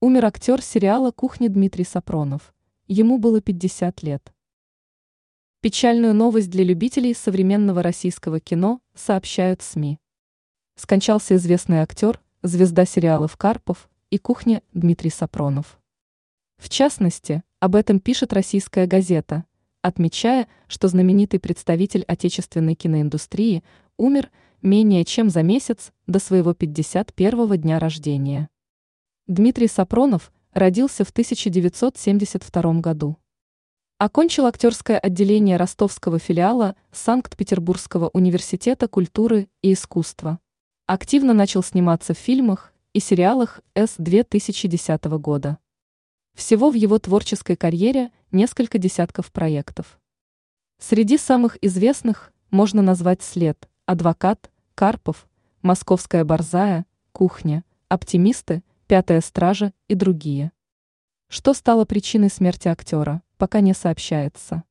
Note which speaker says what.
Speaker 1: Умер актер сериала «Кухня» Дмитрий Сапронов. Ему было 50 лет. Печальную новость для любителей современного российского кино сообщают СМИ. Скончался известный актер, звезда сериалов «Карпов» и «Кухня» Дмитрий Сапронов. В частности, об этом пишет российская газета, отмечая, что знаменитый представитель отечественной киноиндустрии умер менее чем за месяц до своего 51-го дня рождения. Дмитрий Сапронов родился в 1972 году. Окончил актерское отделение ростовского филиала Санкт-Петербургского университета культуры и искусства. Активно начал сниматься в фильмах и сериалах с 2010 года. Всего в его творческой карьере несколько десятков проектов. Среди самых известных можно назвать «След», «Адвокат», «Карпов», «Московская борзая», «Кухня», «Оптимисты», «Пятая стража» и другие. Что стало причиной смерти актера, пока не сообщается.